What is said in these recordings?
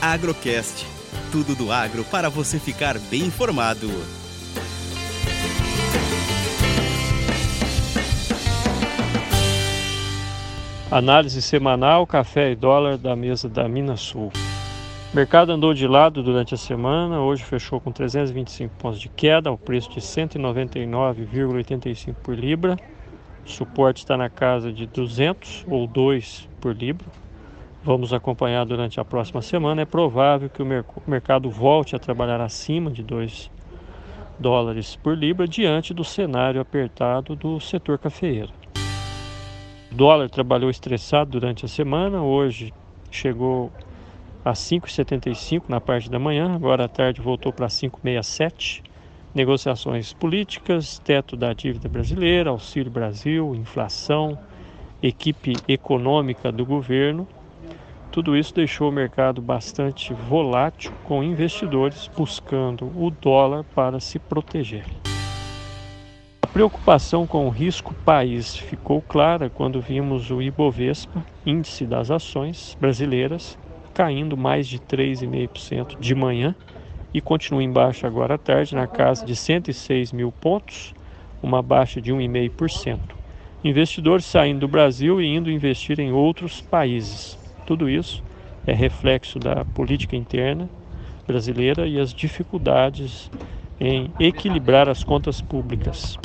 Agrocast. Tudo do agro para você ficar bem informado. Análise semanal, café e dólar da mesa da Minas Sul. O mercado andou de lado durante a semana, hoje fechou com 325 pontos de queda, ao preço de 199,85 por libra. O suporte está na casa de 200 ou 2 por libra. Vamos acompanhar durante a próxima semana. É provável que o mercado volte a trabalhar acima de 2 dólares por libra diante do cenário apertado do setor cafeeiro. O dólar trabalhou estressado durante a semana, hoje chegou a 5,75 na parte da manhã, agora à tarde voltou para 5,67. Negociações políticas, teto da dívida brasileira, Auxílio Brasil, inflação, equipe econômica do governo. Tudo isso deixou o mercado bastante volátil, com investidores buscando o dólar para se proteger. A preocupação com o risco país ficou clara quando vimos o Ibovespa, índice das ações brasileiras, caindo mais de 3,5% de manhã e continua em baixa agora à tarde, na casa de 106 mil pontos, uma baixa de 1,5%. Investidores saindo do Brasil e indo investir em outros países. Tudo isso é reflexo da política interna brasileira e as dificuldades em equilibrar as contas públicas.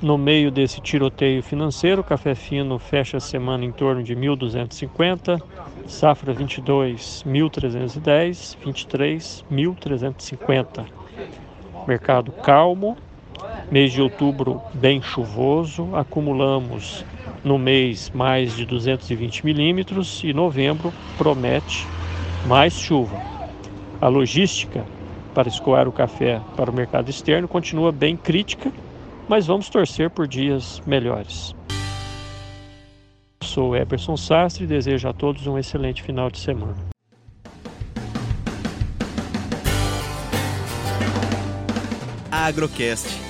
No meio desse tiroteio financeiro, o café fino fecha a semana em torno de 1.250, safra 22, 1.310, 23, 1.350. Mercado calmo, mês de outubro bem chuvoso, acumulamos no mês mais de 220 milímetros e novembro promete mais chuva. A logística para escoar o café para o mercado externo continua bem crítica mas vamos torcer por dias melhores. Sou Eberson Sastre e desejo a todos um excelente final de semana. Agrocast.